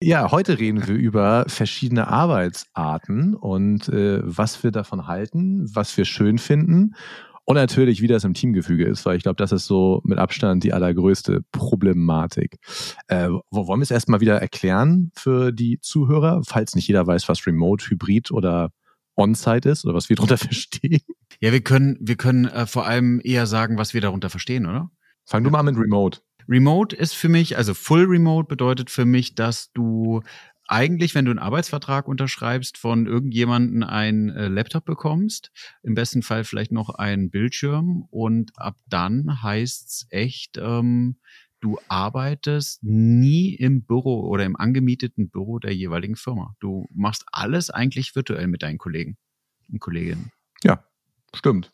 Ja, heute reden wir über verschiedene Arbeitsarten und äh, was wir davon halten, was wir schön finden und natürlich, wie das im Teamgefüge ist, weil ich glaube, das ist so mit Abstand die allergrößte Problematik. Äh, wollen wir es erstmal wieder erklären für die Zuhörer, falls nicht jeder weiß, was Remote, Hybrid oder On-Site ist oder was wir darunter verstehen? Ja, wir können, wir können äh, vor allem eher sagen, was wir darunter verstehen, oder? Fang du mal an mit Remote. Remote ist für mich, also Full Remote bedeutet für mich, dass du eigentlich, wenn du einen Arbeitsvertrag unterschreibst, von irgendjemanden einen äh, Laptop bekommst, im besten Fall vielleicht noch einen Bildschirm und ab dann heißt's echt, ähm, du arbeitest nie im Büro oder im angemieteten Büro der jeweiligen Firma. Du machst alles eigentlich virtuell mit deinen Kollegen und Kolleginnen. Ja, stimmt.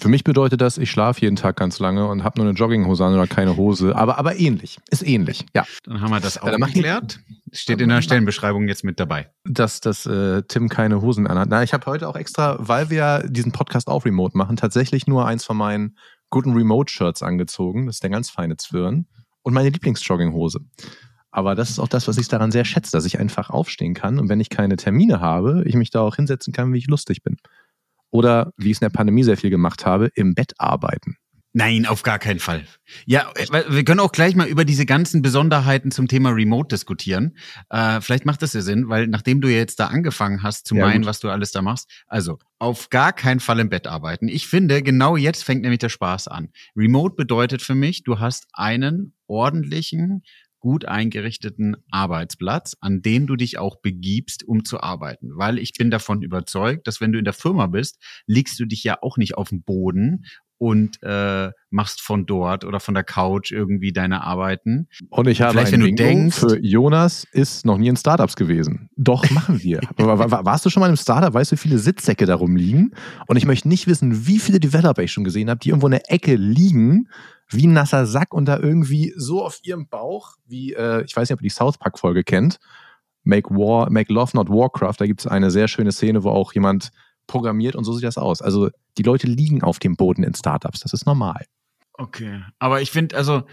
Für mich bedeutet das, ich schlafe jeden Tag ganz lange und habe nur eine Jogginghose an oder keine Hose. Aber, aber ähnlich. Ist ähnlich, ja. Dann haben wir das auch geklärt. Steht in der Stellenbeschreibung jetzt mit dabei. Dass, dass äh, Tim keine Hosen anhat. Na, ich habe heute auch extra, weil wir diesen Podcast auch remote machen, tatsächlich nur eins von meinen guten Remote-Shirts angezogen. Das ist der ganz feine Zwirn. Und meine Lieblingsjogginghose. Aber das ist auch das, was ich daran sehr schätze, dass ich einfach aufstehen kann und wenn ich keine Termine habe, ich mich da auch hinsetzen kann, wie ich lustig bin. Oder, wie ich es in der Pandemie sehr viel gemacht habe, im Bett arbeiten. Nein, auf gar keinen Fall. Ja, wir können auch gleich mal über diese ganzen Besonderheiten zum Thema Remote diskutieren. Äh, vielleicht macht das ja Sinn, weil nachdem du jetzt da angefangen hast zu ja, meinen, gut. was du alles da machst, also auf gar keinen Fall im Bett arbeiten. Ich finde, genau jetzt fängt nämlich der Spaß an. Remote bedeutet für mich, du hast einen ordentlichen, gut eingerichteten Arbeitsplatz, an dem du dich auch begibst, um zu arbeiten. Weil ich bin davon überzeugt, dass wenn du in der Firma bist, legst du dich ja auch nicht auf den Boden und äh, machst von dort oder von der Couch irgendwie deine Arbeiten. Und ich habe Vielleicht, ein wenn Bingo denkst, für Jonas ist noch nie in Startups gewesen. Doch, machen wir. Warst du schon mal im Startup? Weißt du, wie viele Sitzsäcke darum liegen? Und ich möchte nicht wissen, wie viele Developer ich schon gesehen habe, die irgendwo in der Ecke liegen wie ein nasser Sack und da irgendwie so auf ihrem Bauch, wie, äh, ich weiß nicht, ob ihr die South Park-Folge kennt, Make War, Make Love Not Warcraft, da gibt es eine sehr schöne Szene, wo auch jemand programmiert und so sieht das aus. Also die Leute liegen auf dem Boden in Startups, das ist normal. Okay, aber ich finde, also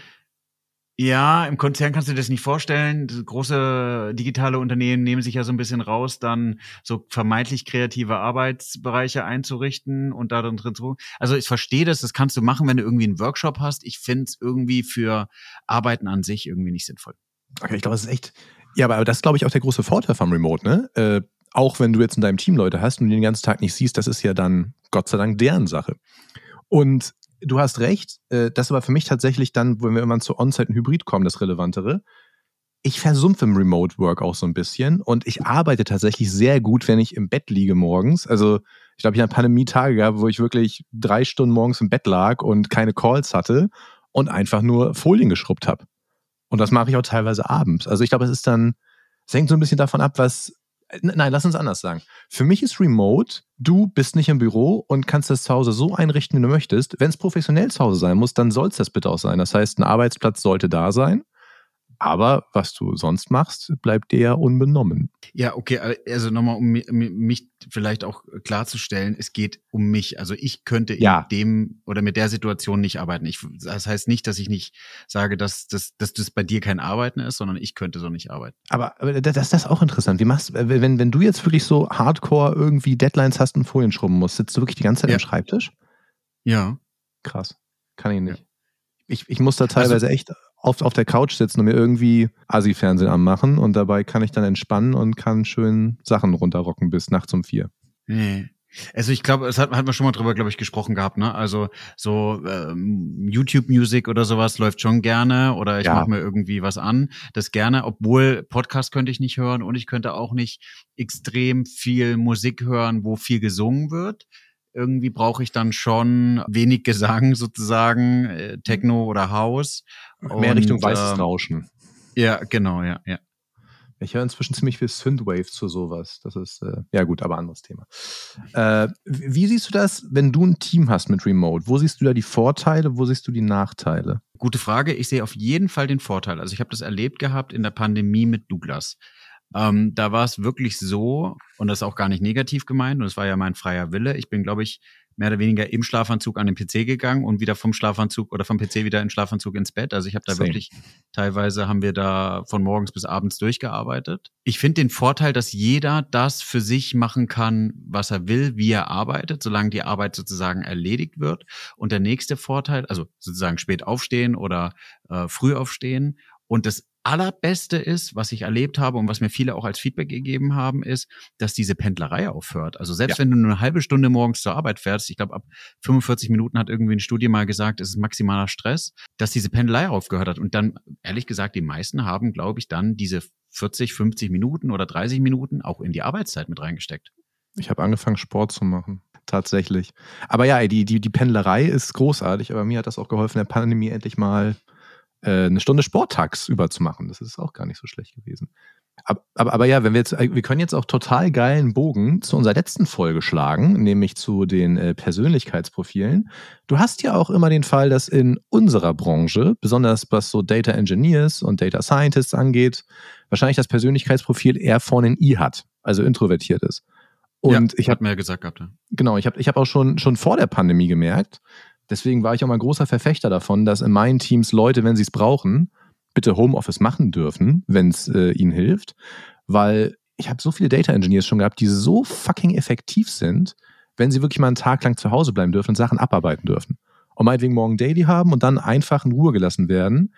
ja, im Konzern kannst du dir das nicht vorstellen. Große digitale Unternehmen nehmen sich ja so ein bisschen raus, dann so vermeintlich kreative Arbeitsbereiche einzurichten und da drin zu. Also ich verstehe das, das kannst du machen, wenn du irgendwie einen Workshop hast. Ich finde es irgendwie für Arbeiten an sich irgendwie nicht sinnvoll. Okay, ich glaube, das ist echt. Ja, aber das ist, glaube ich, auch der große Vorteil vom Remote, ne? Äh, auch wenn du jetzt in deinem Team Leute hast und die den ganzen Tag nicht siehst, das ist ja dann Gott sei Dank deren Sache. Und du hast recht. Äh, das ist aber für mich tatsächlich dann, wenn wir immer zu On-Site und Hybrid kommen, das Relevantere. Ich versumpfe im Remote Work auch so ein bisschen und ich arbeite tatsächlich sehr gut, wenn ich im Bett liege morgens. Also ich glaube, ich habe Pandemie Tage gehabt, wo ich wirklich drei Stunden morgens im Bett lag und keine Calls hatte und einfach nur Folien geschrubbt habe. Und das mache ich auch teilweise abends. Also ich glaube, es ist dann, es hängt so ein bisschen davon ab, was, nein, lass uns anders sagen. Für mich ist Remote, du bist nicht im Büro und kannst das zu Hause so einrichten, wie du möchtest. Wenn es professionell zu Hause sein muss, dann soll es das bitte auch sein. Das heißt, ein Arbeitsplatz sollte da sein. Aber was du sonst machst, bleibt dir ja unbenommen. Ja, okay, also nochmal, um mich vielleicht auch klarzustellen, es geht um mich. Also ich könnte ja. in dem oder mit der Situation nicht arbeiten. Ich, das heißt nicht, dass ich nicht sage, dass, dass, dass das bei dir kein Arbeiten ist, sondern ich könnte so nicht arbeiten. Aber, aber das, das ist auch interessant. Wie machst wenn, wenn du jetzt wirklich so hardcore irgendwie Deadlines hast und Folien schrubben musst, sitzt du wirklich die ganze Zeit ja. am Schreibtisch? Ja. Krass. Kann ich nicht. Ja. Ich, ich muss da teilweise also, echt auf, auf der Couch sitzen und mir irgendwie Asi-Fernsehen anmachen und dabei kann ich dann entspannen und kann schön Sachen runterrocken bis nachts um vier. Nee. Also ich glaube, es hat, hat man schon mal drüber, glaube ich, gesprochen gehabt, ne? Also so ähm, YouTube-Music oder sowas läuft schon gerne oder ich ja. mache mir irgendwie was an, das gerne, obwohl Podcast könnte ich nicht hören und ich könnte auch nicht extrem viel Musik hören, wo viel gesungen wird irgendwie brauche ich dann schon wenig Gesang sozusagen, äh, Techno oder House. Mehr und, Richtung weißes äh, Rauschen. Ja, genau, ja, ja. Ich höre inzwischen ziemlich viel Synthwave zu sowas. Das ist, äh, ja gut, aber anderes Thema. Äh, wie siehst du das, wenn du ein Team hast mit Remote? Wo siehst du da die Vorteile, wo siehst du die Nachteile? Gute Frage. Ich sehe auf jeden Fall den Vorteil. Also ich habe das erlebt gehabt in der Pandemie mit Douglas. Ähm, da war es wirklich so, und das ist auch gar nicht negativ gemeint, und es war ja mein freier Wille. Ich bin, glaube ich, mehr oder weniger im Schlafanzug an den PC gegangen und wieder vom Schlafanzug oder vom PC wieder in Schlafanzug ins Bett. Also ich habe da Same. wirklich, teilweise haben wir da von morgens bis abends durchgearbeitet. Ich finde den Vorteil, dass jeder das für sich machen kann, was er will, wie er arbeitet, solange die Arbeit sozusagen erledigt wird. Und der nächste Vorteil, also sozusagen spät aufstehen oder äh, früh aufstehen. Und das Allerbeste ist, was ich erlebt habe und was mir viele auch als Feedback gegeben haben, ist, dass diese Pendlerei aufhört. Also selbst ja. wenn du nur eine halbe Stunde morgens zur Arbeit fährst, ich glaube ab 45 Minuten hat irgendwie eine Studie mal gesagt, es ist maximaler Stress, dass diese Pendelei aufgehört hat. Und dann, ehrlich gesagt, die meisten haben, glaube ich, dann diese 40, 50 Minuten oder 30 Minuten auch in die Arbeitszeit mit reingesteckt. Ich habe angefangen, Sport zu machen. Tatsächlich. Aber ja, die, die, die Pendlerei ist großartig, aber mir hat das auch geholfen, der Pandemie endlich mal äh, eine Stunde Sport tagsüber zu machen. Das ist auch gar nicht so schlecht gewesen. Aber, aber, aber, ja, wenn wir jetzt, wir können jetzt auch total geilen Bogen zu unserer letzten Folge schlagen, nämlich zu den äh, Persönlichkeitsprofilen. Du hast ja auch immer den Fall, dass in unserer Branche, besonders was so Data Engineers und Data Scientists angeht, wahrscheinlich das Persönlichkeitsprofil eher vorne ein I hat, also introvertiert ist. Und ja, ich habe mir ja gesagt gehabt. Ja. Genau, ich habe ich hab auch schon, schon vor der Pandemie gemerkt, Deswegen war ich auch mal großer Verfechter davon, dass in meinen Teams Leute, wenn sie es brauchen, bitte Homeoffice machen dürfen, wenn es äh, ihnen hilft. Weil ich habe so viele Data Engineers schon gehabt, die so fucking effektiv sind, wenn sie wirklich mal einen Tag lang zu Hause bleiben dürfen und Sachen abarbeiten dürfen. Und meinetwegen morgen Daily haben und dann einfach in Ruhe gelassen werden.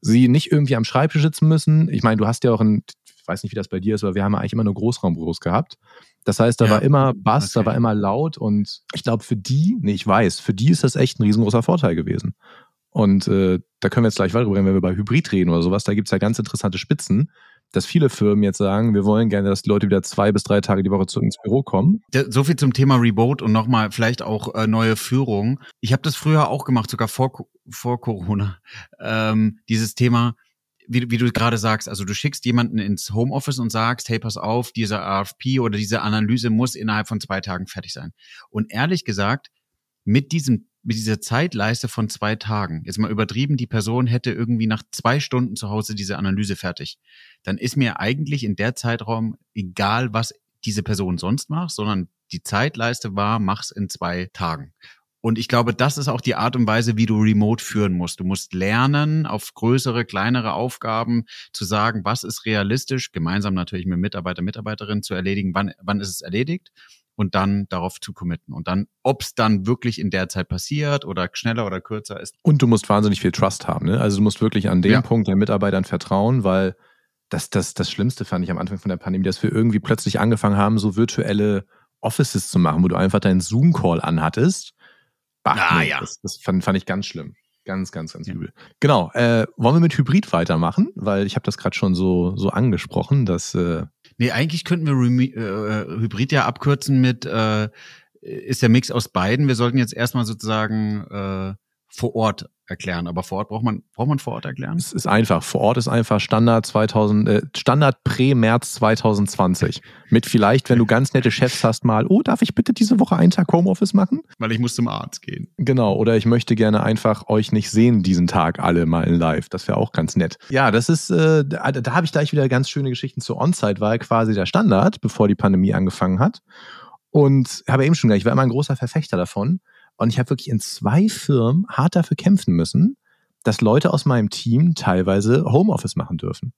Sie nicht irgendwie am Schreibtisch sitzen müssen. Ich meine, du hast ja auch ein, ich weiß nicht, wie das bei dir ist, aber wir haben ja eigentlich immer nur Großraumbüros gehabt. Das heißt, da ja. war immer Bass, okay. da war immer laut und ich glaube, für die, nee, ich weiß, für die ist das echt ein riesengroßer Vorteil gewesen. Und äh, da können wir jetzt gleich weiter reden, wenn wir über Hybrid reden oder sowas. Da gibt es ja ganz interessante Spitzen, dass viele Firmen jetzt sagen, wir wollen gerne, dass die Leute wieder zwei bis drei Tage die Woche zurück ins Büro kommen. So viel zum Thema Remote und nochmal vielleicht auch äh, neue Führung. Ich habe das früher auch gemacht, sogar vor, vor Corona. Ähm, dieses Thema, wie, wie du gerade sagst, also du schickst jemanden ins Homeoffice und sagst, hey, pass auf, dieser RFP oder diese Analyse muss innerhalb von zwei Tagen fertig sein. Und ehrlich gesagt, mit diesem mit dieser Zeitleiste von zwei Tagen, jetzt mal übertrieben, die Person hätte irgendwie nach zwei Stunden zu Hause diese Analyse fertig, dann ist mir eigentlich in der Zeitraum egal, was diese Person sonst macht, sondern die Zeitleiste war, mach's in zwei Tagen. Und ich glaube, das ist auch die Art und Weise, wie du remote führen musst. Du musst lernen, auf größere, kleinere Aufgaben zu sagen, was ist realistisch, gemeinsam natürlich mit Mitarbeiter, Mitarbeiterinnen zu erledigen, wann, wann ist es erledigt und dann darauf zu committen. Und dann, ob es dann wirklich in der Zeit passiert oder schneller oder kürzer ist. Und du musst wahnsinnig viel Trust haben. Ne? Also du musst wirklich an dem ja. Punkt den Mitarbeitern vertrauen, weil das, das, das Schlimmste fand ich am Anfang von der Pandemie, dass wir irgendwie plötzlich angefangen haben, so virtuelle Offices zu machen, wo du einfach deinen Zoom-Call anhattest Bah, ah, nee, ja. Das, das fand, fand ich ganz schlimm. Ganz, ganz, ganz übel. Genau. Äh, wollen wir mit Hybrid weitermachen? Weil ich habe das gerade schon so, so angesprochen, dass. Äh nee, eigentlich könnten wir Remi äh, Hybrid ja abkürzen mit äh, ist der Mix aus beiden. Wir sollten jetzt erstmal sozusagen äh, vor Ort erklären. Aber vor Ort braucht man, braucht man vor Ort erklären? Es ist einfach. Vor Ort ist einfach Standard 2000, äh, Standard Prä-März 2020. Mit vielleicht, wenn du ganz nette Chefs hast, mal, oh, darf ich bitte diese Woche einen Tag Homeoffice machen? Weil ich muss zum Arzt gehen. Genau. Oder ich möchte gerne einfach euch nicht sehen diesen Tag alle mal in live. Das wäre auch ganz nett. Ja, das ist, äh, da, da habe ich gleich wieder ganz schöne Geschichten zu On-Site, war quasi der Standard, bevor die Pandemie angefangen hat. Und habe eben schon gesagt, ich war immer ein großer Verfechter davon. Und ich habe wirklich in zwei Firmen hart dafür kämpfen müssen, dass Leute aus meinem Team teilweise Homeoffice machen dürfen.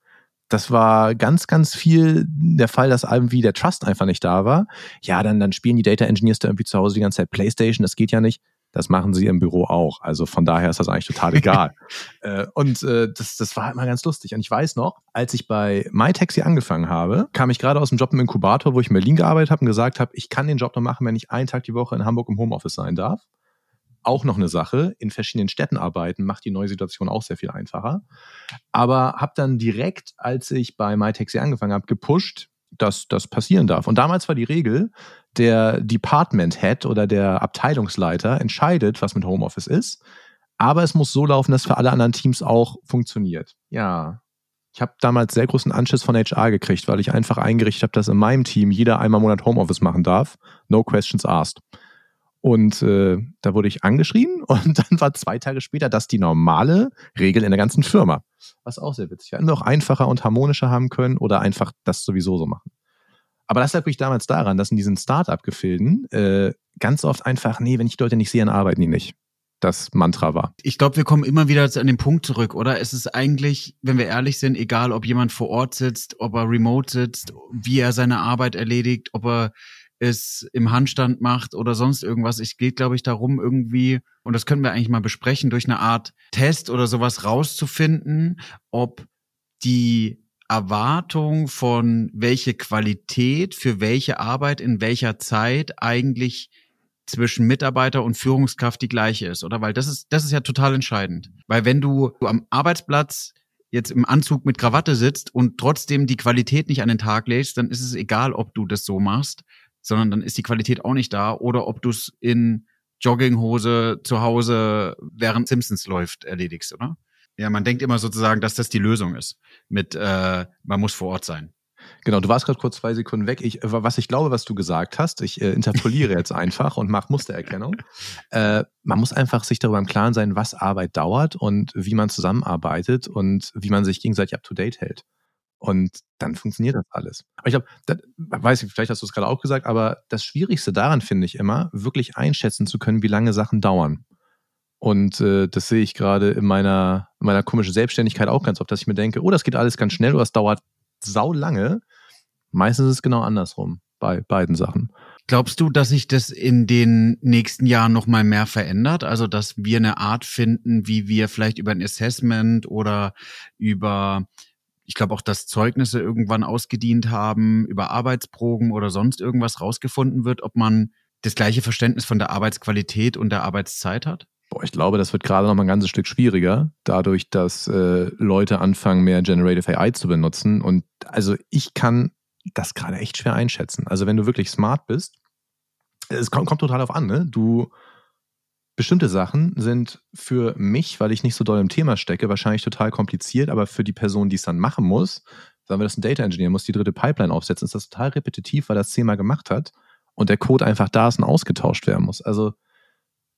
Das war ganz, ganz viel der Fall, dass irgendwie der Trust einfach nicht da war. Ja, dann, dann spielen die Data Engineers da irgendwie zu Hause die ganze Zeit Playstation, das geht ja nicht. Das machen sie im Büro auch. Also von daher ist das eigentlich total egal. äh, und äh, das, das war immer ganz lustig. Und ich weiß noch, als ich bei MyTaxi angefangen habe, kam ich gerade aus dem Job im Inkubator, wo ich in Berlin gearbeitet habe und gesagt habe, ich kann den Job nur machen, wenn ich einen Tag die Woche in Hamburg im Homeoffice sein darf. Auch noch eine Sache, in verschiedenen Städten arbeiten macht die neue Situation auch sehr viel einfacher. Aber habe dann direkt, als ich bei MyTaxi angefangen habe, gepusht, dass das passieren darf. Und damals war die Regel, der Department Head oder der Abteilungsleiter entscheidet, was mit Homeoffice ist. Aber es muss so laufen, dass für alle anderen Teams auch funktioniert. Ja. Ich habe damals sehr großen Anschiss von HR gekriegt, weil ich einfach eingerichtet habe, dass in meinem Team jeder einmal im Monat Homeoffice machen darf. No questions asked. Und äh, da wurde ich angeschrien und dann war zwei Tage später das die normale Regel in der ganzen Firma. Was auch sehr witzig. Wir hätten auch einfacher und harmonischer haben können oder einfach das sowieso so machen. Aber das lag wirklich damals daran, dass in diesen Start-up-Gefilden äh, ganz oft einfach, nee, wenn ich Leute nicht sehe, dann arbeiten die nicht das Mantra war. Ich glaube, wir kommen immer wieder an den Punkt zurück, oder? Es ist eigentlich, wenn wir ehrlich sind, egal, ob jemand vor Ort sitzt, ob er remote sitzt, wie er seine Arbeit erledigt, ob er es im Handstand macht oder sonst irgendwas. Es geht, glaube ich, darum, irgendwie, und das können wir eigentlich mal besprechen, durch eine Art Test oder sowas rauszufinden, ob die Erwartung von welche Qualität für welche Arbeit in welcher Zeit eigentlich zwischen Mitarbeiter und Führungskraft die gleiche ist, oder? Weil das ist, das ist ja total entscheidend. Weil wenn du am Arbeitsplatz jetzt im Anzug mit Krawatte sitzt und trotzdem die Qualität nicht an den Tag legst, dann ist es egal, ob du das so machst, sondern dann ist die Qualität auch nicht da oder ob du es in Jogginghose zu Hause während Simpsons läuft erledigst, oder? Ja, man denkt immer sozusagen, dass das die Lösung ist. Mit äh, man muss vor Ort sein. Genau, du warst gerade kurz zwei Sekunden weg. Ich, was ich glaube, was du gesagt hast, ich äh, interpoliere jetzt einfach und mache Mustererkennung. Äh, man muss einfach sich darüber im Klaren sein, was Arbeit dauert und wie man zusammenarbeitet und wie man sich gegenseitig up-to-date hält. Und dann funktioniert das alles. Aber ich glaube, weiß ich, vielleicht hast du es gerade auch gesagt, aber das Schwierigste daran finde ich immer, wirklich einschätzen zu können, wie lange Sachen dauern. Und äh, das sehe ich gerade in meiner, in meiner komischen Selbstständigkeit auch ganz oft, dass ich mir denke, oh, das geht alles ganz schnell oder es dauert sau lange. Meistens ist es genau andersrum bei beiden Sachen. Glaubst du, dass sich das in den nächsten Jahren noch mal mehr verändert? Also, dass wir eine Art finden, wie wir vielleicht über ein Assessment oder über, ich glaube auch, dass Zeugnisse irgendwann ausgedient haben, über Arbeitsproben oder sonst irgendwas rausgefunden wird, ob man das gleiche Verständnis von der Arbeitsqualität und der Arbeitszeit hat? Boah, ich glaube, das wird gerade noch mal ein ganzes Stück schwieriger, dadurch, dass äh, Leute anfangen, mehr Generative AI zu benutzen. Und also ich kann das gerade echt schwer einschätzen. Also wenn du wirklich smart bist, es kommt, kommt total auf an, ne? Du bestimmte Sachen sind für mich, weil ich nicht so doll im Thema stecke, wahrscheinlich total kompliziert, aber für die Person, die es dann machen muss, sagen wir, das ein Data Engineer muss die dritte Pipeline aufsetzen, ist das total repetitiv, weil das zehnmal gemacht hat und der Code einfach da ist und ausgetauscht werden muss. Also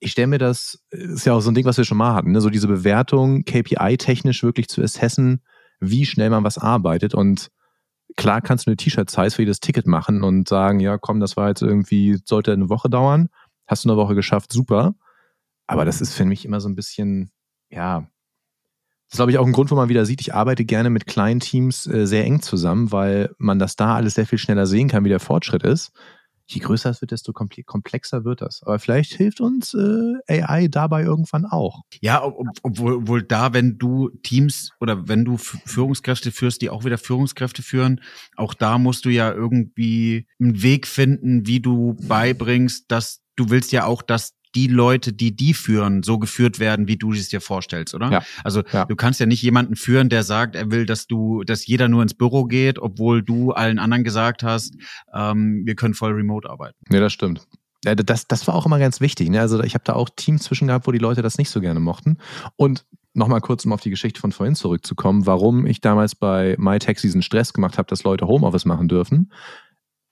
ich stelle mir das, ist ja auch so ein Ding, was wir schon mal hatten, ne? so diese Bewertung KPI-technisch wirklich zu assessen, wie schnell man was arbeitet. Und klar kannst du eine T-Shirt-Size für jedes Ticket machen und sagen, ja, komm, das war jetzt irgendwie, sollte eine Woche dauern, hast du eine Woche geschafft, super. Aber das ist für mich immer so ein bisschen, ja, das ist, glaube ich, auch ein Grund, wo man wieder sieht, ich arbeite gerne mit kleinen Teams äh, sehr eng zusammen, weil man das da alles sehr viel schneller sehen kann, wie der Fortschritt ist je größer es wird, desto komplexer wird das. Aber vielleicht hilft uns äh, AI dabei irgendwann auch. Ja, ob, obwohl, obwohl da, wenn du Teams oder wenn du Führungskräfte führst, die auch wieder Führungskräfte führen, auch da musst du ja irgendwie einen Weg finden, wie du beibringst, dass du willst ja auch, dass die Leute, die die führen, so geführt werden, wie du es dir vorstellst, oder? Ja. Also ja. du kannst ja nicht jemanden führen, der sagt, er will, dass du, dass jeder nur ins Büro geht, obwohl du allen anderen gesagt hast, ähm, wir können voll remote arbeiten. Nee, das stimmt. Ja, das, das war auch immer ganz wichtig. Ne? Also ich habe da auch Teams zwischen gehabt, wo die Leute das nicht so gerne mochten. Und nochmal kurz, um auf die Geschichte von vorhin zurückzukommen, warum ich damals bei MyTech diesen Stress gemacht habe, dass Leute Homeoffice machen dürfen.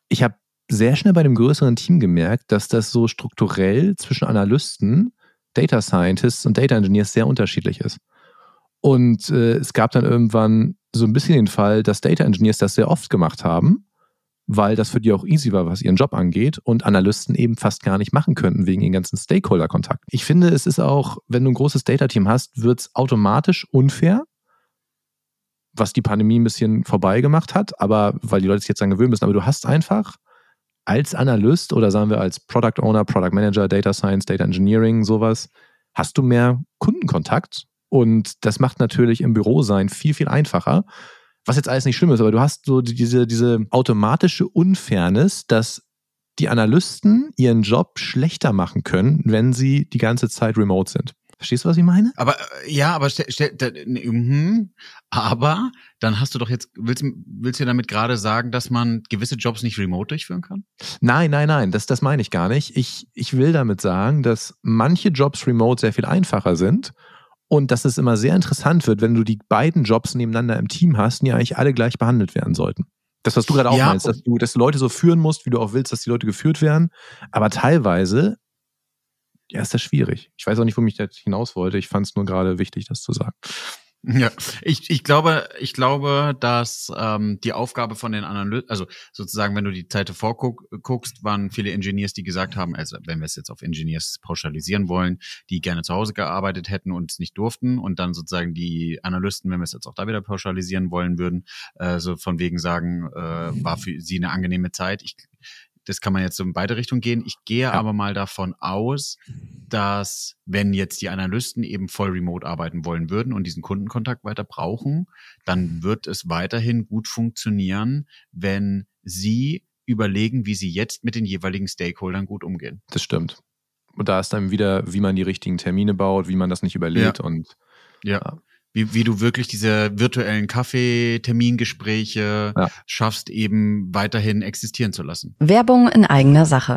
Ich habe sehr schnell bei dem größeren Team gemerkt, dass das so strukturell zwischen Analysten, Data Scientists und Data Engineers sehr unterschiedlich ist. Und äh, es gab dann irgendwann so ein bisschen den Fall, dass Data Engineers das sehr oft gemacht haben, weil das für die auch easy war, was ihren Job angeht und Analysten eben fast gar nicht machen könnten wegen ihren ganzen Stakeholder-Kontakt. Ich finde, es ist auch, wenn du ein großes Data-Team hast, wird es automatisch unfair, was die Pandemie ein bisschen vorbei gemacht hat, aber weil die Leute sich jetzt dann gewöhnen müssen, aber du hast einfach als Analyst oder sagen wir als Product Owner, Product Manager, Data Science, Data Engineering, sowas, hast du mehr Kundenkontakt. Und das macht natürlich im Büro sein viel, viel einfacher. Was jetzt alles nicht schlimm ist, aber du hast so diese, diese automatische Unfairness, dass die Analysten ihren Job schlechter machen können, wenn sie die ganze Zeit remote sind. Verstehst du, was ich meine? Aber äh, ja, aber stell, stell, da, mh, aber dann hast du doch jetzt willst willst du damit gerade sagen, dass man gewisse Jobs nicht remote durchführen kann? Nein, nein, nein, das das meine ich gar nicht. Ich ich will damit sagen, dass manche Jobs remote sehr viel einfacher sind und dass es immer sehr interessant wird, wenn du die beiden Jobs nebeneinander im Team hast, die eigentlich alle gleich behandelt werden sollten. Das, was du gerade auch ja, meinst, dass du, dass du Leute so führen musst, wie du auch willst, dass die Leute geführt werden. Aber teilweise ja, ist das schwierig. Ich weiß auch nicht, wo mich das hinaus wollte. Ich fand es nur gerade wichtig, das zu sagen. Ja, ich, ich glaube, ich glaube, dass ähm, die Aufgabe von den Analysten, also sozusagen, wenn du die Zeit vorguckst, waren viele Engineers, die gesagt haben, also wenn wir es jetzt auf Engineers pauschalisieren wollen, die gerne zu Hause gearbeitet hätten und es nicht durften, und dann sozusagen die Analysten, wenn wir es jetzt auch da wieder pauschalisieren wollen würden, äh, so von wegen sagen, äh, war für sie eine angenehme Zeit. Ich, das kann man jetzt so in beide Richtungen gehen. Ich gehe ja. aber mal davon aus, dass wenn jetzt die Analysten eben voll remote arbeiten wollen würden und diesen Kundenkontakt weiter brauchen, dann wird es weiterhin gut funktionieren, wenn sie überlegen, wie sie jetzt mit den jeweiligen Stakeholdern gut umgehen. Das stimmt. Und da ist dann wieder, wie man die richtigen Termine baut, wie man das nicht überlebt ja. und ja. ja wie, wie du wirklich diese virtuellen Kaffeetermingespräche ja. schaffst, eben weiterhin existieren zu lassen. Werbung in eigener Sache.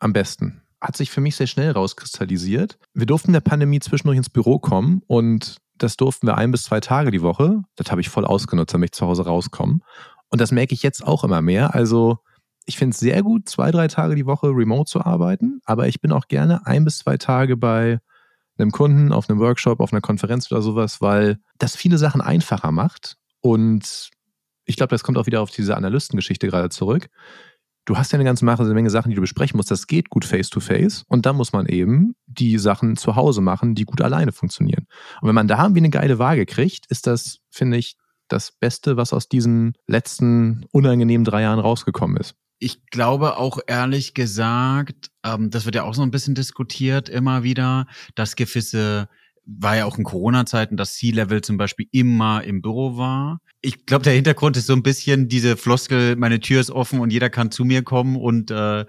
am besten. Hat sich für mich sehr schnell rauskristallisiert. Wir durften der Pandemie zwischendurch ins Büro kommen und das durften wir ein bis zwei Tage die Woche. Das habe ich voll ausgenutzt, damit ich zu Hause rauskomme. Und das merke ich jetzt auch immer mehr. Also ich finde es sehr gut, zwei, drei Tage die Woche remote zu arbeiten, aber ich bin auch gerne ein bis zwei Tage bei einem Kunden, auf einem Workshop, auf einer Konferenz oder sowas, weil das viele Sachen einfacher macht. Und ich glaube, das kommt auch wieder auf diese Analystengeschichte gerade zurück du hast ja eine ganze Menge Sachen, die du besprechen musst. Das geht gut face-to-face. -face. Und dann muss man eben die Sachen zu Hause machen, die gut alleine funktionieren. Und wenn man da irgendwie eine geile Waage kriegt, ist das, finde ich, das Beste, was aus diesen letzten unangenehmen drei Jahren rausgekommen ist. Ich glaube auch ehrlich gesagt, ähm, das wird ja auch so ein bisschen diskutiert immer wieder, dass gewisse war ja auch in Corona-Zeiten, dass C-Level zum Beispiel immer im Büro war. Ich glaube, der Hintergrund ist so ein bisschen diese Floskel, meine Tür ist offen und jeder kann zu mir kommen und äh, äh,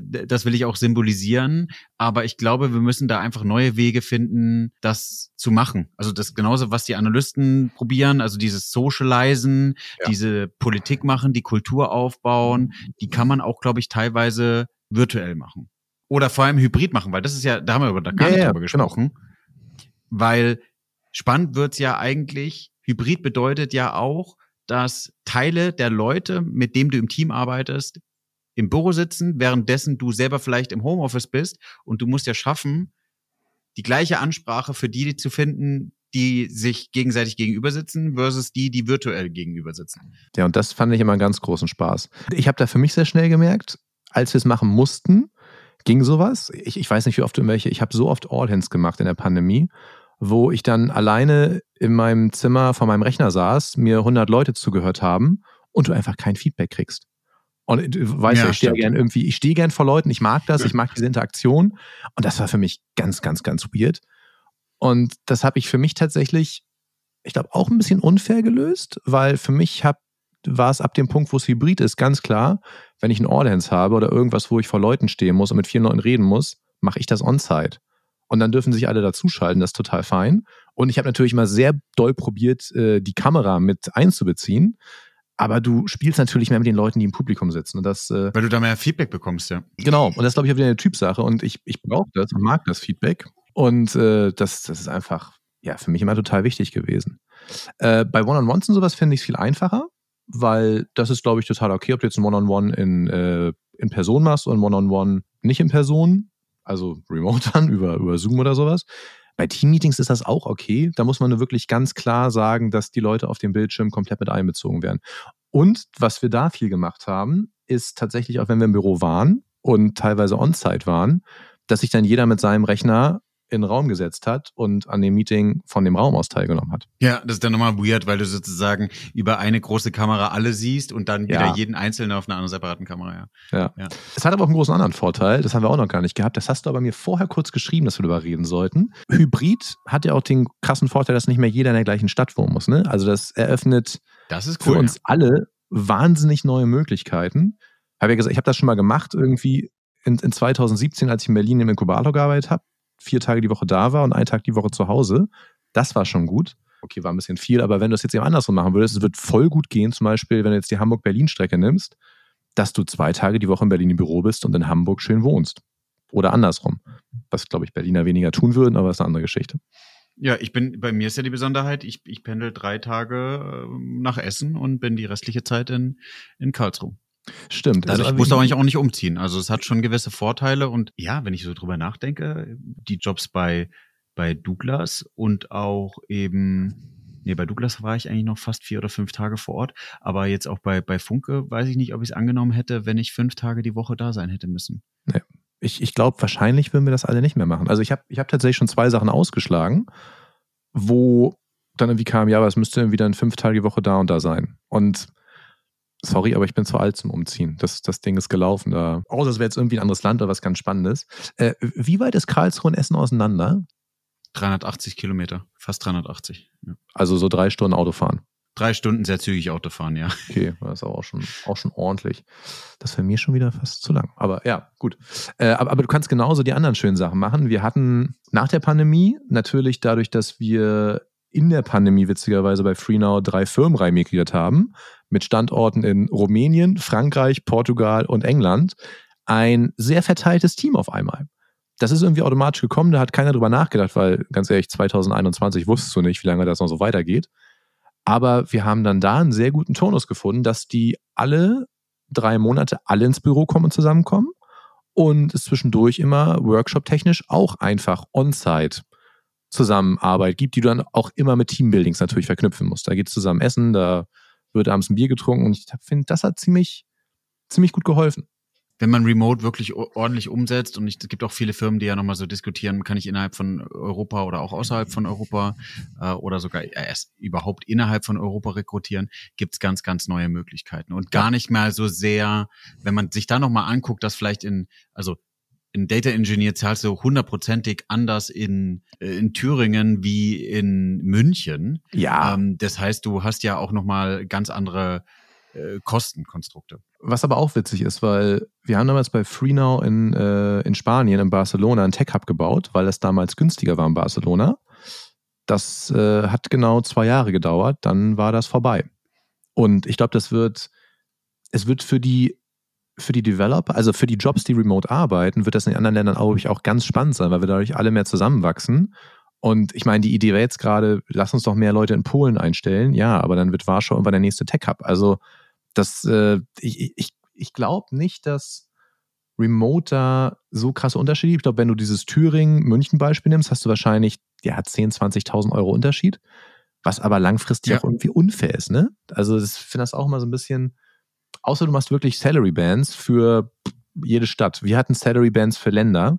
das will ich auch symbolisieren. Aber ich glaube, wir müssen da einfach neue Wege finden, das zu machen. Also das genauso, was die Analysten probieren, also dieses Socializen, ja. diese Politik machen, die Kultur aufbauen, die kann man auch, glaube ich, teilweise virtuell machen. Oder vor allem hybrid machen, weil das ist ja, da haben wir über da gar ja, nicht drüber genau. gesprochen. Genau weil spannend wird's ja eigentlich, Hybrid bedeutet ja auch, dass Teile der Leute, mit denen du im Team arbeitest, im Büro sitzen, währenddessen du selber vielleicht im Homeoffice bist und du musst ja schaffen, die gleiche Ansprache für die zu finden, die sich gegenseitig gegenüber sitzen versus die, die virtuell gegenüber sitzen. Ja, und das fand ich immer einen ganz großen Spaß. Ich habe da für mich sehr schnell gemerkt, als wir es machen mussten, ging sowas. Ich, ich weiß nicht, wie oft du welche, ich habe so oft All-Hands gemacht in der Pandemie wo ich dann alleine in meinem Zimmer vor meinem Rechner saß, mir 100 Leute zugehört haben und du einfach kein Feedback kriegst. Und du weißt ja, ich stehe gern irgendwie, ich stehe gern vor Leuten, ich mag das, ich mag diese Interaktion. Und das war für mich ganz, ganz, ganz weird. Und das habe ich für mich tatsächlich, ich glaube, auch ein bisschen unfair gelöst, weil für mich hab, war es ab dem Punkt, wo es hybrid ist, ganz klar, wenn ich ein All-Hands habe oder irgendwas, wo ich vor Leuten stehen muss und mit vielen Leuten reden muss, mache ich das on-site und dann dürfen sich alle dazuschalten, das ist total fein. Und ich habe natürlich mal sehr doll probiert, äh, die Kamera mit einzubeziehen. Aber du spielst natürlich mehr mit den Leuten, die im Publikum sitzen. Und das, äh, Weil du da mehr Feedback bekommst, ja. Genau. Und das glaube ich auch wieder eine Typsache. Und ich, ich brauche das und mag das Feedback. Und äh, das, das ist einfach, ja, für mich immer total wichtig gewesen. Äh, bei One-on-Ones und sowas finde ich es viel einfacher, weil das ist, glaube ich, total okay, ob du jetzt ein One-on-One in, äh, in Person machst und ein One-on-One nicht in Person also remote dann über, über Zoom oder sowas. Bei Teammeetings ist das auch okay. Da muss man nur wirklich ganz klar sagen, dass die Leute auf dem Bildschirm komplett mit einbezogen werden. Und was wir da viel gemacht haben, ist tatsächlich auch, wenn wir im Büro waren und teilweise on-site waren, dass sich dann jeder mit seinem Rechner in den Raum gesetzt hat und an dem Meeting von dem Raum aus teilgenommen hat. Ja, das ist dann nochmal weird, weil du sozusagen über eine große Kamera alle siehst und dann wieder ja. jeden Einzelnen auf einer anderen separaten Kamera. Ja. Ja. ja. Es hat aber auch einen großen anderen Vorteil, das haben wir auch noch gar nicht gehabt. Das hast du aber mir vorher kurz geschrieben, dass wir darüber reden sollten. Hybrid hat ja auch den krassen Vorteil, dass nicht mehr jeder in der gleichen Stadt wohnen muss. Ne? Also das eröffnet das ist cool, für uns alle wahnsinnig neue Möglichkeiten. Hab ja gesagt, ich habe das schon mal gemacht, irgendwie in, in 2017, als ich in Berlin im Inkubator gearbeitet habe, vier Tage die Woche da war und einen Tag die Woche zu Hause. Das war schon gut. Okay, war ein bisschen viel, aber wenn du es jetzt eben andersrum machen würdest, es wird voll gut gehen, zum Beispiel, wenn du jetzt die Hamburg-Berlin-Strecke nimmst, dass du zwei Tage die Woche in Berlin im Büro bist und in Hamburg schön wohnst. Oder andersrum. Was, glaube ich, Berliner weniger tun würden, aber ist eine andere Geschichte. Ja, ich bin, bei mir ist ja die Besonderheit, ich, ich pendel drei Tage äh, nach Essen und bin die restliche Zeit in, in Karlsruhe. Stimmt. Also, also ich muss aber eigentlich auch nicht umziehen. Also es hat schon gewisse Vorteile und ja, wenn ich so drüber nachdenke, die Jobs bei, bei Douglas und auch eben Nee, bei Douglas war ich eigentlich noch fast vier oder fünf Tage vor Ort. Aber jetzt auch bei, bei Funke weiß ich nicht, ob ich es angenommen hätte, wenn ich fünf Tage die Woche da sein hätte müssen. Nee. Ich, ich glaube, wahrscheinlich würden wir das alle nicht mehr machen. Also ich habe ich hab tatsächlich schon zwei Sachen ausgeschlagen, wo dann irgendwie kam, ja, aber es müsste wieder in fünf Tage die Woche da und da sein. Und sorry, aber ich bin zu alt zum Umziehen. Das, das Ding ist gelaufen. Da, außer es wäre jetzt irgendwie ein anderes Land oder was ganz Spannendes. Äh, wie weit ist Karlsruhe und Essen auseinander? 380 Kilometer, fast 380. Ja. Also so drei Stunden Autofahren. Drei Stunden sehr zügig Autofahren, ja. Okay, das ist auch schon, auch schon ordentlich. Das wäre mir schon wieder fast zu lang. Aber ja, gut. Äh, aber, aber, du kannst genauso die anderen schönen Sachen machen. Wir hatten nach der Pandemie natürlich dadurch, dass wir in der Pandemie witzigerweise bei FreeNow drei Firmen reinmigriert haben, mit Standorten in Rumänien, Frankreich, Portugal und England, ein sehr verteiltes Team auf einmal. Das ist irgendwie automatisch gekommen, da hat keiner drüber nachgedacht, weil ganz ehrlich, 2021 wusstest du nicht, wie lange das noch so weitergeht. Aber wir haben dann da einen sehr guten Tonus gefunden, dass die alle drei Monate alle ins Büro kommen und zusammenkommen und es zwischendurch immer workshop-technisch auch einfach on-site Zusammenarbeit gibt, die du dann auch immer mit Teambuildings natürlich verknüpfen musst. Da geht es zusammen essen, da wird abends ein Bier getrunken und ich finde, das hat ziemlich, ziemlich gut geholfen wenn man Remote wirklich ordentlich umsetzt, und es gibt auch viele Firmen, die ja nochmal so diskutieren, kann ich innerhalb von Europa oder auch außerhalb von Europa äh, oder sogar erst überhaupt innerhalb von Europa rekrutieren, gibt es ganz, ganz neue Möglichkeiten. Und gar nicht mal so sehr, wenn man sich da nochmal anguckt, dass vielleicht in, also in Data Engineer zahlst du hundertprozentig anders in, äh, in Thüringen wie in München. Ja. Ähm, das heißt, du hast ja auch nochmal ganz andere äh, Kostenkonstrukte. Was aber auch witzig ist, weil wir haben damals bei FreeNow in, äh, in Spanien, in Barcelona, einen Tech-Hub gebaut, weil es damals günstiger war in Barcelona. Das äh, hat genau zwei Jahre gedauert, dann war das vorbei. Und ich glaube, das wird, es wird für die, für die Developer, also für die Jobs, die remote arbeiten, wird das in anderen Ländern auch, auch ganz spannend sein, weil wir dadurch alle mehr zusammenwachsen. Und ich meine, die Idee wäre jetzt gerade, lass uns doch mehr Leute in Polen einstellen. Ja, aber dann wird Warschau irgendwann der nächste Tech-Hub. Also das, äh, ich, ich, ich glaube nicht, dass Remote da so krasse Unterschiede gibt. Ich glaube, wenn du dieses Thüringen-München-Beispiel nimmst, hast du wahrscheinlich ja 10.000, 20.000 Euro Unterschied, was aber langfristig ja. auch irgendwie unfair ist. Ne? Also ich finde das auch immer so ein bisschen, außer du machst wirklich Salary-Bands für jede Stadt. Wir hatten Salary-Bands für Länder,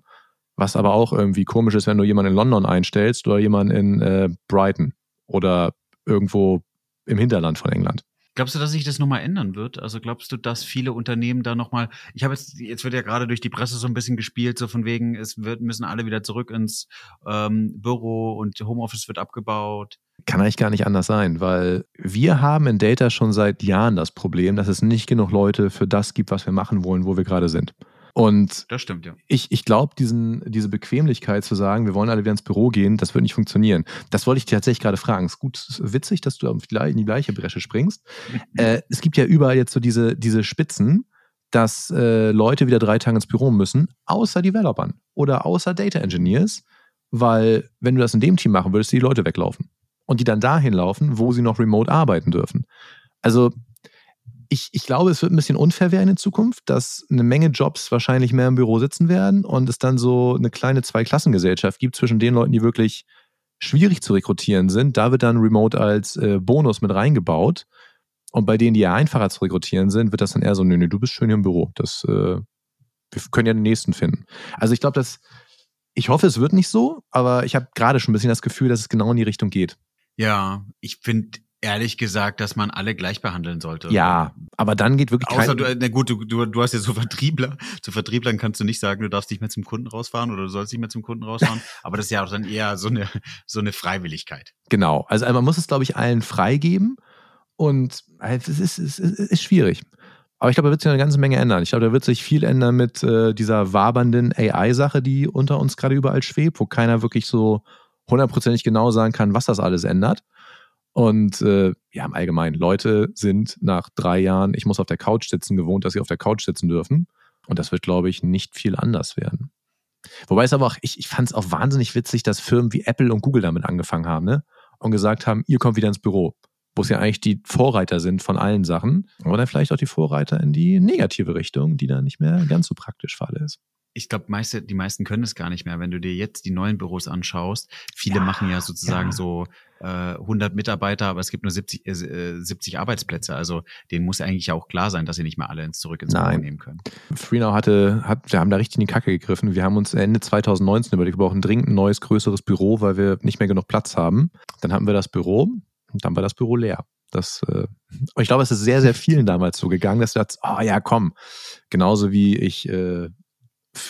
was aber auch irgendwie komisch ist, wenn du jemanden in London einstellst oder jemanden in äh, Brighton oder irgendwo im Hinterland von England. Glaubst du, dass sich das nochmal ändern wird? Also glaubst du, dass viele Unternehmen da nochmal, ich habe jetzt, jetzt wird ja gerade durch die Presse so ein bisschen gespielt, so von wegen, es wird, müssen alle wieder zurück ins ähm, Büro und Homeoffice wird abgebaut. Kann eigentlich gar nicht anders sein, weil wir haben in Data schon seit Jahren das Problem, dass es nicht genug Leute für das gibt, was wir machen wollen, wo wir gerade sind. Und das stimmt, ja. Ich, ich glaube, diese Bequemlichkeit zu sagen, wir wollen alle wieder ins Büro gehen, das wird nicht funktionieren. Das wollte ich dir tatsächlich gerade fragen. Es ist gut, witzig, dass du in die gleiche Bresche springst. äh, es gibt ja überall jetzt so diese, diese Spitzen, dass äh, Leute wieder drei Tage ins Büro müssen, außer Developern oder außer Data Engineers, weil wenn du das in dem Team machen würdest, die Leute weglaufen. Und die dann dahin laufen, wo sie noch remote arbeiten dürfen. Also ich, ich glaube, es wird ein bisschen unfair werden in Zukunft, dass eine Menge Jobs wahrscheinlich mehr im Büro sitzen werden und es dann so eine kleine Zweiklassengesellschaft gibt zwischen den Leuten, die wirklich schwierig zu rekrutieren sind. Da wird dann Remote als äh, Bonus mit reingebaut. Und bei denen, die ja einfacher zu rekrutieren sind, wird das dann eher so, nö, nö, du bist schön hier im Büro. Das, äh, wir können ja den nächsten finden. Also ich glaube, dass Ich hoffe, es wird nicht so, aber ich habe gerade schon ein bisschen das Gefühl, dass es genau in die Richtung geht. Ja, ich finde ehrlich gesagt, dass man alle gleich behandeln sollte. Ja, aber dann geht wirklich Außer du, na gut, du, du, du hast ja so Vertriebler. Zu Vertrieblern kannst du nicht sagen, du darfst nicht mehr zum Kunden rausfahren oder du sollst nicht mehr zum Kunden rausfahren. aber das ist ja auch dann eher so eine, so eine Freiwilligkeit. Genau. Also man muss es, glaube ich, allen freigeben und es ist, es ist, ist schwierig. Aber ich glaube, da wird sich eine ganze Menge ändern. Ich glaube, da wird sich viel ändern mit äh, dieser wabernden AI-Sache, die unter uns gerade überall schwebt, wo keiner wirklich so hundertprozentig genau sagen kann, was das alles ändert. Und äh, ja, im Allgemeinen, Leute sind nach drei Jahren, ich muss auf der Couch sitzen, gewohnt, dass sie auf der Couch sitzen dürfen. Und das wird, glaube ich, nicht viel anders werden. Wobei es aber auch, ich, ich fand es auch wahnsinnig witzig, dass Firmen wie Apple und Google damit angefangen haben, ne? Und gesagt haben, ihr kommt wieder ins Büro. Wo es ja eigentlich die Vorreiter sind von allen Sachen. Oder vielleicht auch die Vorreiter in die negative Richtung, die dann nicht mehr ganz so praktisch für alle ist ich glaube, meiste, die meisten können es gar nicht mehr. Wenn du dir jetzt die neuen Büros anschaust, viele ja, machen ja sozusagen ja. so äh, 100 Mitarbeiter, aber es gibt nur 70, äh, 70 Arbeitsplätze. Also denen muss eigentlich auch klar sein, dass sie nicht mehr alle ins zurück ins. Büro nehmen können. Freenow hatte, hat, wir haben da richtig in die Kacke gegriffen. Wir haben uns Ende 2019 überlegt, wir brauchen dringend ein neues, größeres Büro, weil wir nicht mehr genug Platz haben. Dann hatten wir das Büro und dann war das Büro leer. Das, äh, ich glaube, es ist sehr, sehr vielen damals so gegangen, dass du dachtest, oh ja, komm. Genauso wie ich äh,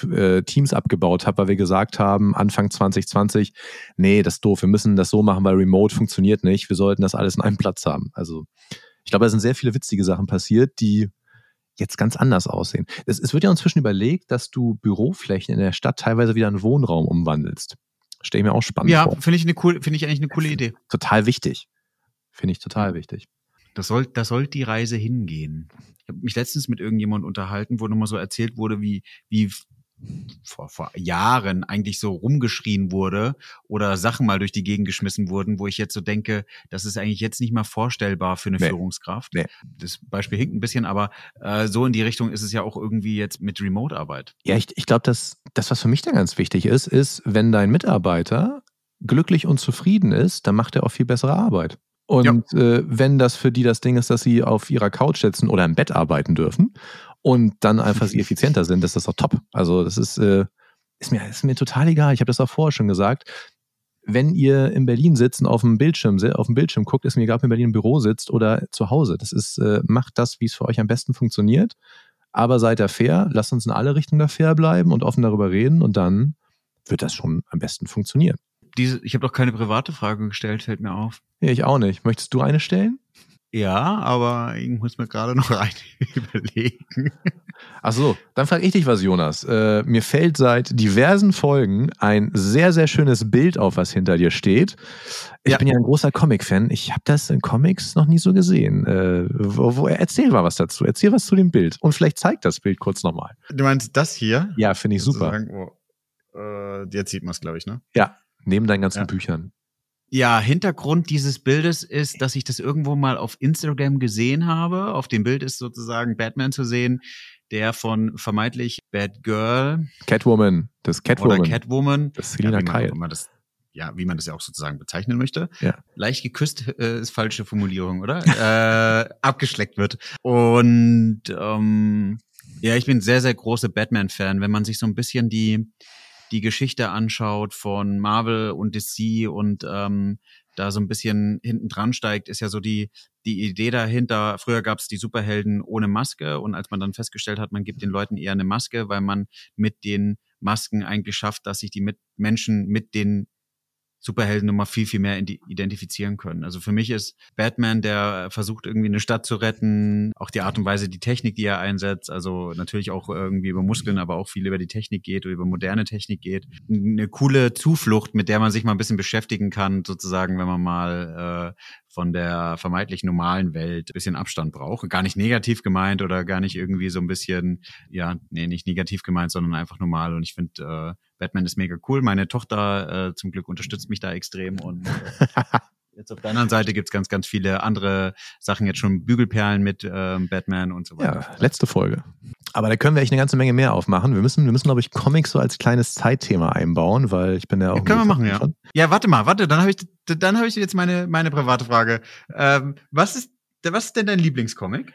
äh, Teams abgebaut habe, weil wir gesagt haben, Anfang 2020, nee, das ist doof, wir müssen das so machen, weil Remote funktioniert nicht, wir sollten das alles in einem Platz haben. Also ich glaube, da sind sehr viele witzige Sachen passiert, die jetzt ganz anders aussehen. Es, es wird ja inzwischen überlegt, dass du Büroflächen in der Stadt teilweise wieder in Wohnraum umwandelst. Stell mir auch spannend ja, vor. Ja, finde ich, eine cool, finde ich eigentlich eine coole Idee. Total wichtig. Finde ich total wichtig. Das soll, da soll die Reise hingehen. Ich habe mich letztens mit irgendjemand unterhalten, wo nochmal so erzählt wurde, wie, wie vor, vor Jahren eigentlich so rumgeschrien wurde oder Sachen mal durch die Gegend geschmissen wurden, wo ich jetzt so denke, das ist eigentlich jetzt nicht mal vorstellbar für eine nee. Führungskraft. Nee. Das Beispiel hinkt ein bisschen, aber äh, so in die Richtung ist es ja auch irgendwie jetzt mit Remote-Arbeit. Ja, ich, ich glaube, dass das, was für mich da ganz wichtig ist, ist, wenn dein Mitarbeiter glücklich und zufrieden ist, dann macht er auch viel bessere Arbeit. Und ja. äh, wenn das für die das Ding ist, dass sie auf ihrer Couch sitzen oder im Bett arbeiten dürfen und dann einfach sie effizienter sind, das ist doch top. Also das ist, äh, ist, mir, ist mir total egal. Ich habe das auch vorher schon gesagt. Wenn ihr in Berlin sitzt und auf dem Bildschirm, auf dem Bildschirm guckt, ist mir egal, ob ihr in Berlin im Büro sitzt oder zu Hause. Das ist, äh, macht das, wie es für euch am besten funktioniert. Aber seid da fair, lasst uns in alle Richtungen da fair bleiben und offen darüber reden und dann wird das schon am besten funktionieren. Diese, ich habe doch keine private Frage gestellt, fällt mir auf. Ja, ich auch nicht. Möchtest du eine stellen? Ja, aber ich muss mir gerade noch eine überlegen. Ach so, dann frage ich dich was, Jonas. Äh, mir fällt seit diversen Folgen ein sehr, sehr schönes Bild auf, was hinter dir steht. Ich ja. bin ja ein großer Comic-Fan. Ich habe das in Comics noch nie so gesehen. Äh, wo, wo, erzähl mal was dazu. Erzähl was zu dem Bild. Und vielleicht zeig das Bild kurz nochmal. Du meinst das hier? Ja, finde ich super. Oh, äh, jetzt sieht man es, glaube ich, ne? Ja, neben deinen ganzen ja. Büchern. Ja, Hintergrund dieses Bildes ist, dass ich das irgendwo mal auf Instagram gesehen habe. Auf dem Bild ist sozusagen Batman zu sehen, der von vermeintlich Bad Girl. Catwoman, das Catwoman. Oder Catwoman. Das Selina ja, Kyle. Das, ja, wie man das ja auch sozusagen bezeichnen möchte. Ja. Leicht geküsst äh, ist falsche Formulierung, oder? äh, abgeschleckt wird. Und ähm, ja, ich bin sehr, sehr große Batman-Fan. Wenn man sich so ein bisschen die die Geschichte anschaut von Marvel und DC und ähm, da so ein bisschen hinten dran steigt, ist ja so die, die Idee dahinter. Früher gab es die Superhelden ohne Maske und als man dann festgestellt hat, man gibt den Leuten eher eine Maske, weil man mit den Masken eigentlich schafft, dass sich die mit Menschen mit den Superhelden nochmal viel, viel mehr identifizieren können. Also für mich ist Batman, der versucht irgendwie eine Stadt zu retten, auch die Art und Weise, die Technik, die er einsetzt, also natürlich auch irgendwie über Muskeln, aber auch viel über die Technik geht oder über moderne Technik geht. Eine coole Zuflucht, mit der man sich mal ein bisschen beschäftigen kann, sozusagen, wenn man mal äh, von der vermeintlich normalen Welt ein bisschen Abstand braucht. Gar nicht negativ gemeint oder gar nicht irgendwie so ein bisschen, ja, nee, nicht negativ gemeint, sondern einfach normal. Und ich finde, äh, Batman ist mega cool. Meine Tochter äh, zum Glück unterstützt mich da extrem und äh, Jetzt auf der anderen Seite gibt's ganz, ganz viele andere Sachen, jetzt schon Bügelperlen mit ähm, Batman und so weiter. Ja, letzte Folge. Aber da können wir echt eine ganze Menge mehr aufmachen. Wir müssen, wir müssen, glaube ich, Comics so als kleines Zeitthema einbauen, weil ich bin ja auch. Ja, können wir machen, ja. Ja, warte mal, warte, dann habe ich, dann habe ich jetzt meine, meine private Frage. Ähm, was ist, was ist denn dein Lieblingscomic?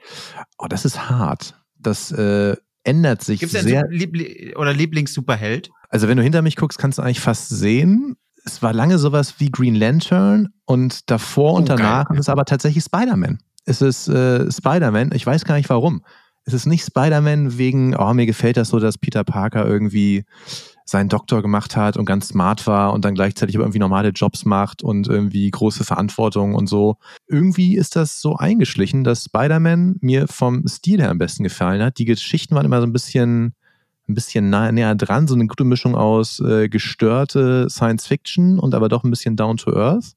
Oh, das ist hart. Das äh, ändert sich Gibt's sehr. Liebli oder Lieblings-Superheld? Also wenn du hinter mich guckst, kannst du eigentlich fast sehen. Es war lange sowas wie Green Lantern und davor oh, und danach geil. ist es aber tatsächlich Spider-Man. Es ist äh, Spider-Man. Ich weiß gar nicht warum. Es ist nicht Spider-Man wegen, oh, mir gefällt das so, dass Peter Parker irgendwie seinen Doktor gemacht hat und ganz smart war und dann gleichzeitig aber irgendwie normale Jobs macht und irgendwie große Verantwortung und so. Irgendwie ist das so eingeschlichen, dass Spider-Man mir vom Stil her am besten gefallen hat. Die Geschichten waren immer so ein bisschen, ein bisschen nah, näher dran, so eine gute Mischung aus äh, gestörte Science Fiction und aber doch ein bisschen down to earth.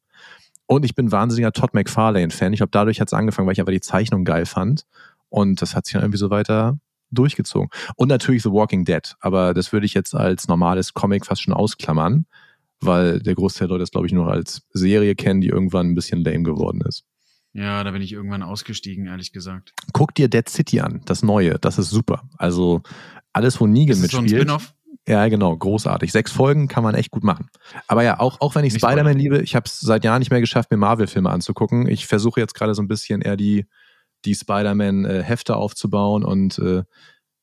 Und ich bin wahnsinniger Todd McFarlane-Fan. Ich glaube, dadurch hat es angefangen, weil ich einfach die Zeichnung geil fand. Und das hat sich dann irgendwie so weiter durchgezogen. Und natürlich The Walking Dead, aber das würde ich jetzt als normales Comic fast schon ausklammern, weil der Großteil der Leute das, glaube ich, nur als Serie kennen, die irgendwann ein bisschen lame geworden ist. Ja, da bin ich irgendwann ausgestiegen, ehrlich gesagt. Guck dir Dead City an, das Neue, das ist super. Also alles, wo Negan mitspielt. So ein Spin-off? Ja, genau, großartig. Sechs Folgen kann man echt gut machen. Aber ja, auch, auch wenn ich Spider-Man liebe, ich habe es seit Jahren nicht mehr geschafft, mir Marvel-Filme anzugucken. Ich versuche jetzt gerade so ein bisschen eher die die Spider-Man-Hefte äh, aufzubauen und äh,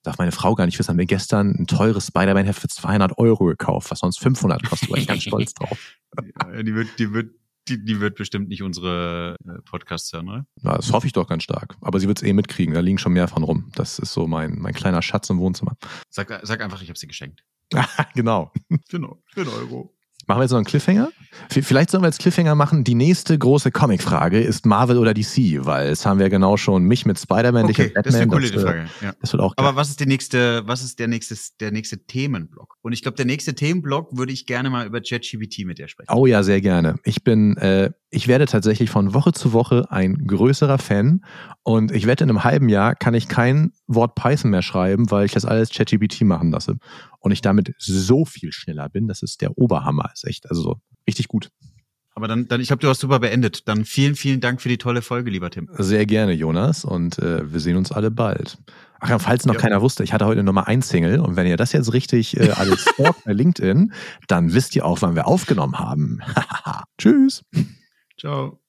darf meine Frau gar nicht wissen, haben wir gestern ein teures Spider-Man-Heft für 200 Euro gekauft, was sonst 500 kostet, war ich ganz stolz drauf. Ja, die wird, die wird, die, die wird bestimmt nicht unsere äh, Podcasts hören, oder? Na, das hoffe ich doch ganz stark. Aber sie wird es eh mitkriegen, da liegen schon mehr von rum. Das ist so mein, mein kleiner Schatz im Wohnzimmer. Sag, sag einfach, ich habe sie geschenkt. genau. Genau, für einen Euro. Machen wir jetzt noch einen Cliffhanger? Vielleicht sollen wir jetzt Cliffhanger machen. Die nächste große Comic-Frage ist Marvel oder DC, weil es haben wir genau schon mich mit Spider-Man, okay, dich mit Batman. Das ist eine coole das, Frage. Ja. Das wird auch geil. Aber was ist der nächste, was ist der nächste, der nächste Themenblock? Und ich glaube, der nächste Themenblock würde ich gerne mal über ChatGPT mit dir sprechen. Oh ja, sehr gerne. Ich bin, äh, ich werde tatsächlich von Woche zu Woche ein größerer Fan und ich wette, in einem halben Jahr kann ich kein Wort Python mehr schreiben, weil ich das alles ChatGPT machen lasse und ich damit so viel schneller bin. Das ist der Oberhammer. Ist echt, also so richtig gut. Aber dann, dann ich glaube, du hast super beendet. Dann vielen, vielen Dank für die tolle Folge, lieber Tim. Sehr gerne, Jonas. Und äh, wir sehen uns alle bald. Ach ja, falls noch ja. keiner wusste, ich hatte heute Nummer 1 Single und wenn ihr das jetzt richtig äh, alles stalkt bei LinkedIn, dann wisst ihr auch, wann wir aufgenommen haben. Tschüss. Ciao.